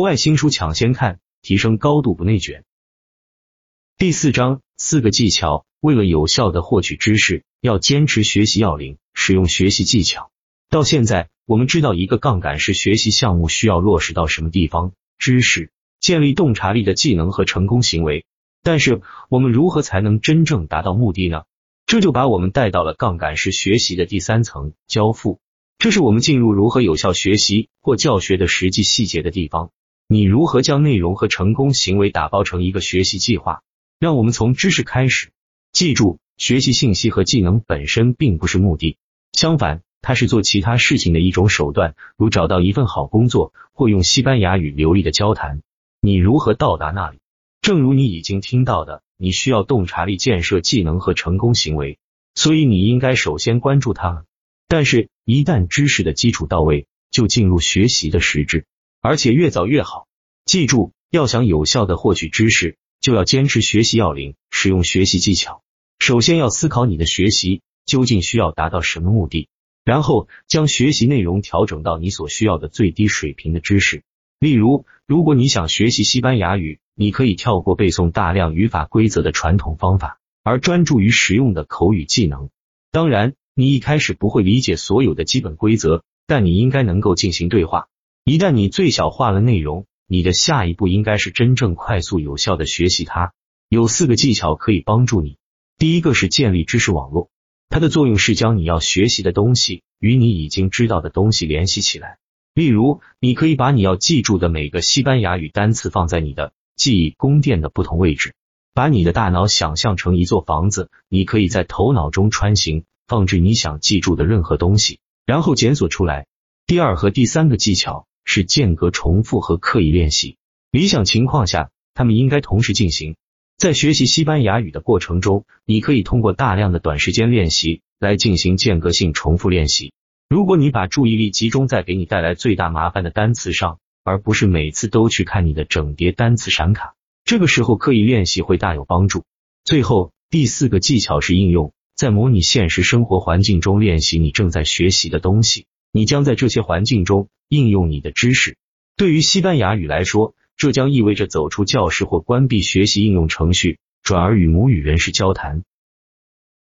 国外新书抢先看，提升高度不内卷。第四章四个技巧，为了有效的获取知识，要坚持学习要领，使用学习技巧。到现在，我们知道一个杠杆式学习项目需要落实到什么地方，知识、建立洞察力的技能和成功行为。但是，我们如何才能真正达到目的呢？这就把我们带到了杠杆式学习的第三层——交付。这是我们进入如何有效学习或教学的实际细节的地方。你如何将内容和成功行为打包成一个学习计划？让我们从知识开始。记住，学习信息和技能本身并不是目的，相反，它是做其他事情的一种手段，如找到一份好工作或用西班牙语流利的交谈。你如何到达那里？正如你已经听到的。你需要洞察力建设技能和成功行为，所以你应该首先关注它们。但是，一旦知识的基础到位，就进入学习的实质，而且越早越好。记住，要想有效的获取知识，就要坚持学习要领，使用学习技巧。首先要思考你的学习究竟需要达到什么目的，然后将学习内容调整到你所需要的最低水平的知识。例如，如果你想学习西班牙语，你可以跳过背诵大量语法规则的传统方法，而专注于实用的口语技能。当然，你一开始不会理解所有的基本规则，但你应该能够进行对话。一旦你最小化了内容，你的下一步应该是真正快速有效的学习它。有四个技巧可以帮助你。第一个是建立知识网络，它的作用是将你要学习的东西与你已经知道的东西联系起来。例如，你可以把你要记住的每个西班牙语单词放在你的。记忆宫殿的不同位置，把你的大脑想象成一座房子，你可以在头脑中穿行，放置你想记住的任何东西，然后检索出来。第二和第三个技巧是间隔重复和刻意练习。理想情况下，他们应该同时进行。在学习西班牙语的过程中，你可以通过大量的短时间练习来进行间隔性重复练习。如果你把注意力集中在给你带来最大麻烦的单词上。而不是每次都去看你的整叠单词闪卡，这个时候刻意练习会大有帮助。最后第四个技巧是应用，在模拟现实生活环境中练习你正在学习的东西，你将在这些环境中应用你的知识。对于西班牙语来说，这将意味着走出教室或关闭学习应用程序，转而与母语人士交谈。